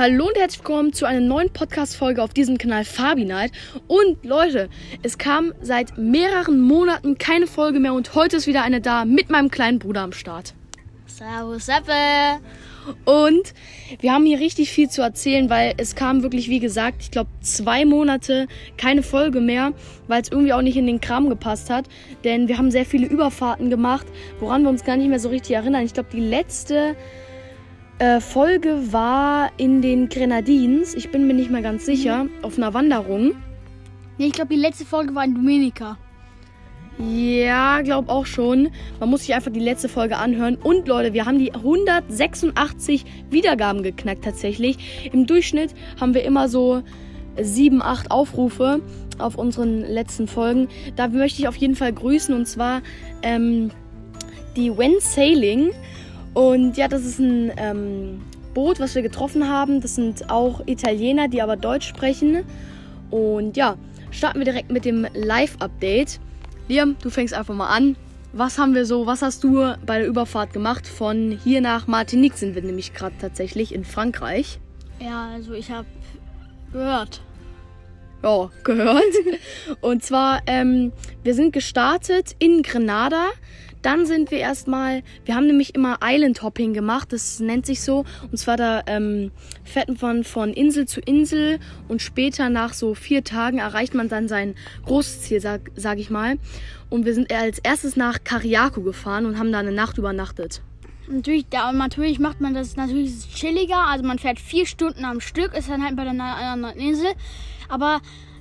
Hallo und herzlich willkommen zu einer neuen Podcast-Folge auf diesem Kanal Fabi Night. Und Leute, es kam seit mehreren Monaten keine Folge mehr und heute ist wieder eine da mit meinem kleinen Bruder am Start. Servus, Seppe. Und wir haben hier richtig viel zu erzählen, weil es kam wirklich, wie gesagt, ich glaube zwei Monate keine Folge mehr, weil es irgendwie auch nicht in den Kram gepasst hat. Denn wir haben sehr viele Überfahrten gemacht, woran wir uns gar nicht mehr so richtig erinnern. Ich glaube, die letzte äh, Folge war in den Grenadins. Ich bin mir nicht mehr ganz sicher. Auf einer Wanderung. Nee, ich glaube, die letzte Folge war in Dominika. Ja, glaub auch schon. Man muss sich einfach die letzte Folge anhören. Und Leute, wir haben die 186 Wiedergaben geknackt tatsächlich. Im Durchschnitt haben wir immer so 7, 8 Aufrufe auf unseren letzten Folgen. Da möchte ich auf jeden Fall grüßen. Und zwar ähm, die When Sailing. Und ja, das ist ein ähm, Boot, was wir getroffen haben. Das sind auch Italiener, die aber Deutsch sprechen. Und ja, starten wir direkt mit dem Live-Update. Liam, du fängst einfach mal an. Was haben wir so, was hast du bei der Überfahrt gemacht? Von hier nach Martinique sind wir nämlich gerade tatsächlich in Frankreich. Ja, also ich habe gehört. Ja, gehört. Und zwar, ähm, wir sind gestartet in Grenada. Dann sind wir erstmal, wir haben nämlich immer Island Hopping gemacht, das nennt sich so. Und zwar da ähm, fährt man von Insel zu Insel und später nach so vier Tagen erreicht man dann sein großes Ziel, sag, sag ich mal. Und wir sind als erstes nach Cariaco gefahren und haben da eine Nacht übernachtet. Natürlich, da, natürlich macht man das natürlich chilliger. Also man fährt vier Stunden am Stück, ist dann halt bei der anderen Insel. Aber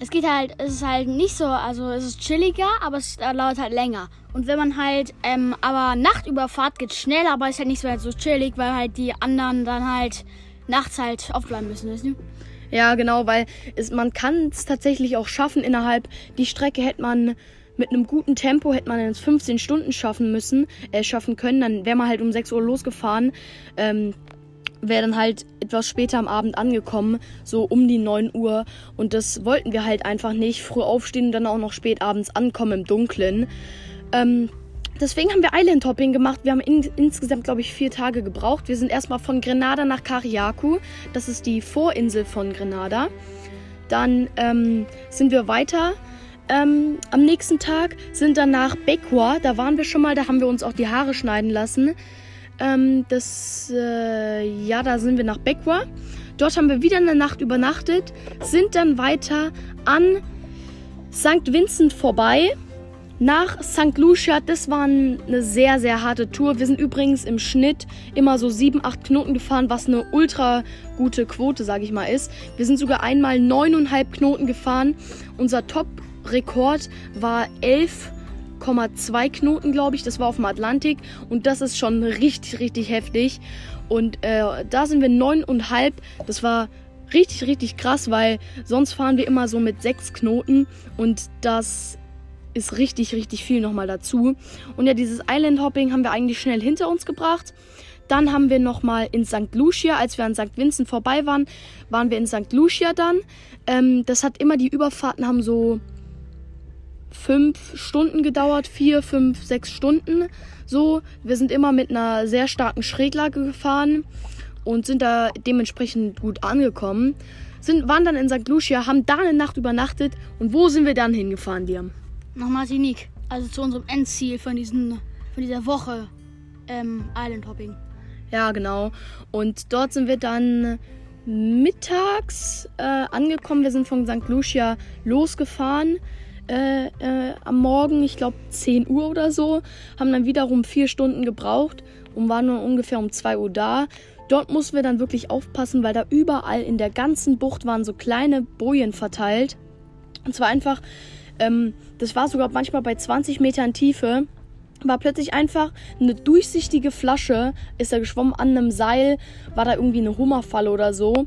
es geht halt, es ist halt nicht so, also es ist chilliger, aber es dauert halt länger. Und wenn man halt, ähm, aber Nachtüberfahrt geht schneller, aber ist halt nicht so, halt so chillig, weil halt die anderen dann halt nachts halt aufbleiben müssen, wissen Ja, genau, weil es, man kann es tatsächlich auch schaffen innerhalb, die Strecke hätte man mit einem guten Tempo hätte man in 15 Stunden schaffen müssen, äh, schaffen können. Dann wäre man halt um 6 Uhr losgefahren. Ähm, wäre dann halt etwas später am Abend angekommen, so um die 9 Uhr. Und das wollten wir halt einfach nicht. Früh aufstehen und dann auch noch spät abends ankommen im Dunkeln. Ähm, deswegen haben wir Island Hopping gemacht. Wir haben in, insgesamt, glaube ich, vier Tage gebraucht. Wir sind erstmal von Grenada nach Cariaco. Das ist die Vorinsel von Grenada. Dann ähm, sind wir weiter. Ähm, am nächsten Tag sind dann nach Becua. Da waren wir schon mal. Da haben wir uns auch die Haare schneiden lassen. Ähm, das, äh, ja, da sind wir nach Becua. Dort haben wir wieder eine Nacht übernachtet, sind dann weiter an St. Vincent vorbei. Nach St. Lucia, das war eine sehr, sehr harte Tour. Wir sind übrigens im Schnitt immer so 7, 8 Knoten gefahren, was eine ultra gute Quote, sage ich mal, ist. Wir sind sogar einmal 9,5 Knoten gefahren. Unser Top-Rekord war 11 8,2 Knoten, glaube ich. Das war auf dem Atlantik und das ist schon richtig, richtig heftig. Und äh, da sind wir 9,5. Das war richtig, richtig krass, weil sonst fahren wir immer so mit 6 Knoten und das ist richtig, richtig viel nochmal dazu. Und ja, dieses Island Hopping haben wir eigentlich schnell hinter uns gebracht. Dann haben wir nochmal in St. Lucia, als wir an St. Vincent vorbei waren, waren wir in St. Lucia dann. Ähm, das hat immer, die Überfahrten haben so fünf Stunden gedauert, vier, fünf, sechs Stunden. So, wir sind immer mit einer sehr starken Schräglage gefahren und sind da dementsprechend gut angekommen. Sind, waren dann in St. Lucia, haben da eine Nacht übernachtet und wo sind wir dann hingefahren, Liam? Nach Martinique, also zu unserem Endziel von, diesen, von dieser Woche ähm, Island Hopping. Ja, genau. Und dort sind wir dann mittags äh, angekommen. Wir sind von St. Lucia losgefahren äh, äh, am Morgen, ich glaube 10 Uhr oder so, haben dann wiederum vier Stunden gebraucht und waren nur ungefähr um 2 Uhr da. Dort mussten wir dann wirklich aufpassen, weil da überall in der ganzen Bucht waren so kleine Bojen verteilt. Und zwar einfach, ähm, das war sogar manchmal bei 20 Metern Tiefe, war plötzlich einfach eine durchsichtige Flasche, ist da geschwommen an einem Seil, war da irgendwie eine Hummerfalle oder so.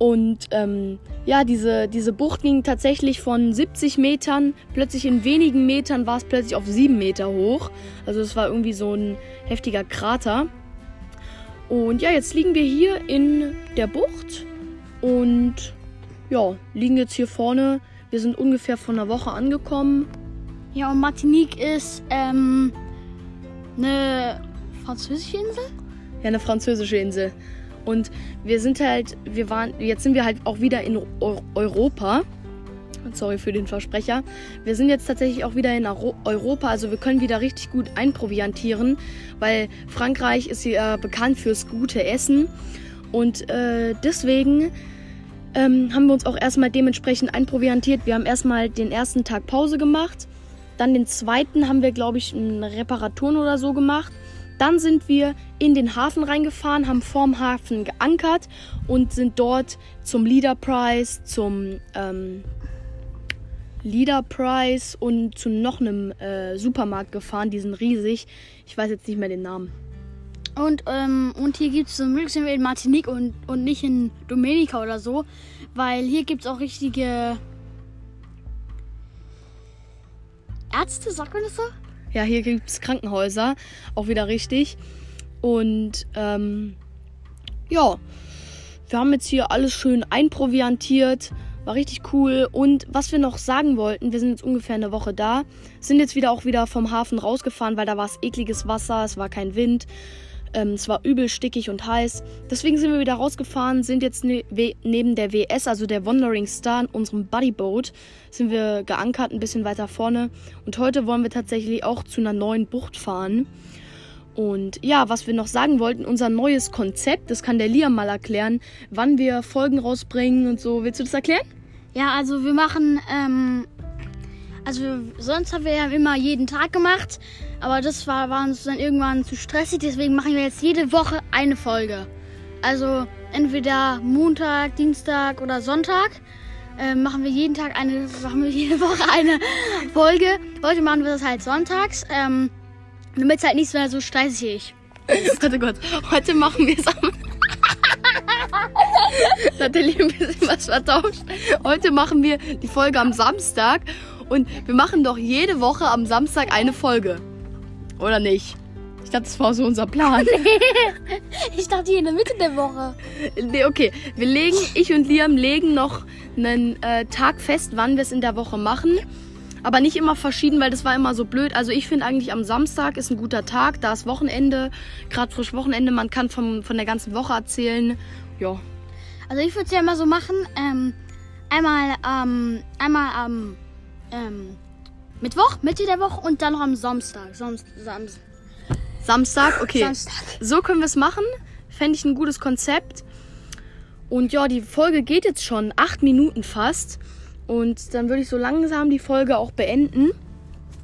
Und ähm, ja, diese, diese Bucht ging tatsächlich von 70 Metern, plötzlich in wenigen Metern war es plötzlich auf 7 Meter hoch. Also es war irgendwie so ein heftiger Krater. Und ja, jetzt liegen wir hier in der Bucht und ja, liegen jetzt hier vorne. Wir sind ungefähr vor einer Woche angekommen. Ja, und Martinique ist ähm, eine französische Insel? Ja, eine französische Insel. Und wir sind halt, wir waren, jetzt sind wir halt auch wieder in Europa. Sorry für den Versprecher. Wir sind jetzt tatsächlich auch wieder in Europa, also wir können wieder richtig gut einproviantieren, weil Frankreich ist ja bekannt fürs gute Essen. Und äh, deswegen ähm, haben wir uns auch erstmal dementsprechend einproviantiert. Wir haben erstmal den ersten Tag Pause gemacht. Dann den zweiten haben wir, glaube ich, Reparaturen oder so gemacht. Dann sind wir in den Hafen reingefahren, haben vorm Hafen geankert und sind dort zum Leader Prize, zum ähm, Leader Prize und zu noch einem äh, Supermarkt gefahren. Die sind riesig. Ich weiß jetzt nicht mehr den Namen. Und, ähm, und hier gibt es zum Glück sind wir in Martinique und, und nicht in Dominica oder so. Weil hier gibt es auch richtige Ärzte, sagt man das so? Ja, hier gibt es Krankenhäuser. Auch wieder richtig. Und ähm, ja, wir haben jetzt hier alles schön einproviantiert. War richtig cool. Und was wir noch sagen wollten, wir sind jetzt ungefähr eine Woche da, sind jetzt wieder auch wieder vom Hafen rausgefahren, weil da war es ekliges Wasser, es war kein Wind. Ähm, es war übel stickig und heiß. Deswegen sind wir wieder rausgefahren, sind jetzt ne neben der WS, also der Wandering Star, unserem Buddyboat, sind wir geankert, ein bisschen weiter vorne. Und heute wollen wir tatsächlich auch zu einer neuen Bucht fahren. Und ja, was wir noch sagen wollten, unser neues Konzept, das kann der Liam mal erklären, wann wir Folgen rausbringen und so. Willst du das erklären? Ja, also wir machen, ähm, also sonst haben wir ja immer jeden Tag gemacht, aber das war, war uns dann irgendwann zu stressig, deswegen machen wir jetzt jede Woche eine Folge. Also entweder Montag, Dienstag oder Sonntag. Äh, machen wir jeden Tag eine, machen wir jede Woche eine Folge. Heute machen wir das halt sonntags. Ähm, damit es halt nicht mehr so stressig Warte Gott, heute machen wir es am. Natalie ein bisschen was vertauscht. Heute machen wir die Folge am Samstag und wir machen doch jede Woche am Samstag eine Folge. Oder nicht? Ich dachte, das war so unser Plan. ich dachte, in der Mitte der Woche. Nee, okay. Wir legen, ich und Liam legen noch einen äh, Tag fest, wann wir es in der Woche machen. Aber nicht immer verschieden, weil das war immer so blöd. Also ich finde eigentlich am Samstag ist ein guter Tag. Da ist Wochenende, gerade frisch Wochenende. Man kann vom, von der ganzen Woche erzählen. Ja. Also ich würde es ja immer so machen. Ähm, einmal, ähm, einmal am ähm, Mittwoch, Mitte der Woche und dann noch am Samstag. Samst, Samst. Samstag, okay. Samstag. So können wir es machen. Fände ich ein gutes Konzept. Und ja, die Folge geht jetzt schon acht Minuten fast. Und dann würde ich so langsam die Folge auch beenden,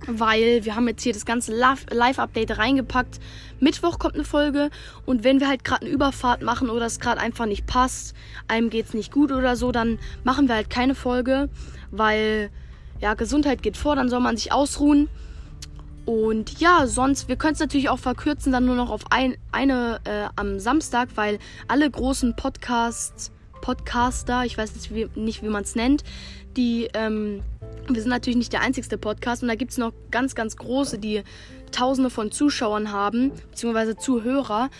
weil wir haben jetzt hier das ganze Live-Update reingepackt. Mittwoch kommt eine Folge und wenn wir halt gerade eine Überfahrt machen oder es gerade einfach nicht passt, einem geht es nicht gut oder so, dann machen wir halt keine Folge, weil ja, Gesundheit geht vor, dann soll man sich ausruhen. Und ja, sonst, wir können es natürlich auch verkürzen, dann nur noch auf ein, eine äh, am Samstag, weil alle großen Podcasts, Podcaster, ich weiß nicht, wie, nicht, wie man es nennt, die, ähm, wir sind natürlich nicht der einzigste Podcast und da gibt es noch ganz, ganz große, die tausende von Zuschauern haben, beziehungsweise Zuhörer.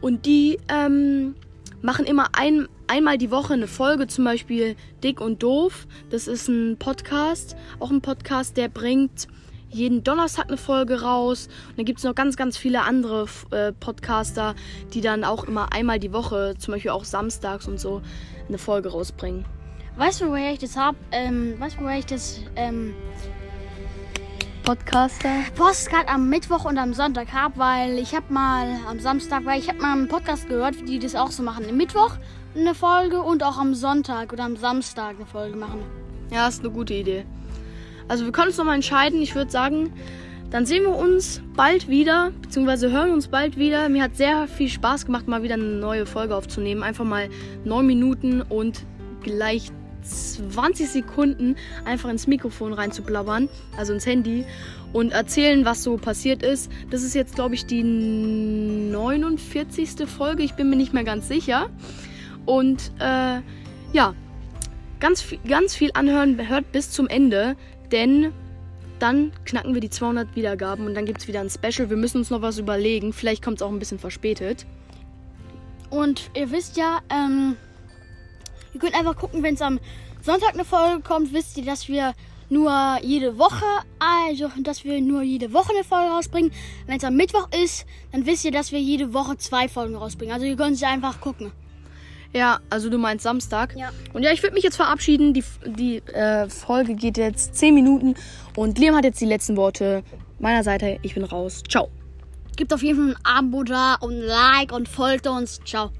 Und die ähm, machen immer ein, einmal die Woche eine Folge, zum Beispiel Dick und Doof. Das ist ein Podcast, auch ein Podcast, der bringt jeden Donnerstag eine Folge raus. Und dann gibt es noch ganz, ganz viele andere äh, Podcaster, die dann auch immer einmal die Woche, zum Beispiel auch samstags und so, eine Folge rausbringen. Weißt du, woher ich das hab? Ähm, weißt du, woher ich das ähm, Podcaster Postcard am Mittwoch und am Sonntag habe? Weil ich habe mal am Samstag, weil ich habe mal einen Podcast gehört, die das auch so machen. Am Mittwoch eine Folge und auch am Sonntag oder am Samstag eine Folge machen. Ja, ist eine gute Idee. Also wir können uns nochmal entscheiden. Ich würde sagen, dann sehen wir uns bald wieder, beziehungsweise hören uns bald wieder. Mir hat sehr viel Spaß gemacht, mal wieder eine neue Folge aufzunehmen. Einfach mal neun Minuten und gleich 20 Sekunden einfach ins Mikrofon reinzublabbern, also ins Handy, und erzählen, was so passiert ist. Das ist jetzt, glaube ich, die 49. Folge. Ich bin mir nicht mehr ganz sicher. Und äh, ja, ganz, ganz viel anhören, hört bis zum Ende, denn dann knacken wir die 200 Wiedergaben und dann gibt es wieder ein Special. Wir müssen uns noch was überlegen. Vielleicht kommt es auch ein bisschen verspätet. Und ihr wisst ja, ähm, Ihr könnt einfach gucken, wenn es am Sonntag eine Folge kommt, wisst ihr, dass wir nur jede Woche, also dass wir nur jede Woche eine Folge rausbringen. Wenn es am Mittwoch ist, dann wisst ihr, dass wir jede Woche zwei Folgen rausbringen. Also ihr könnt es einfach gucken. Ja, also du meinst Samstag. Ja. Und ja, ich würde mich jetzt verabschieden. Die, die äh, Folge geht jetzt 10 Minuten und Liam hat jetzt die letzten Worte. Meiner Seite, ich bin raus. Ciao. Gebt auf jeden Fall ein Abo da und ein Like und folgt uns. Ciao.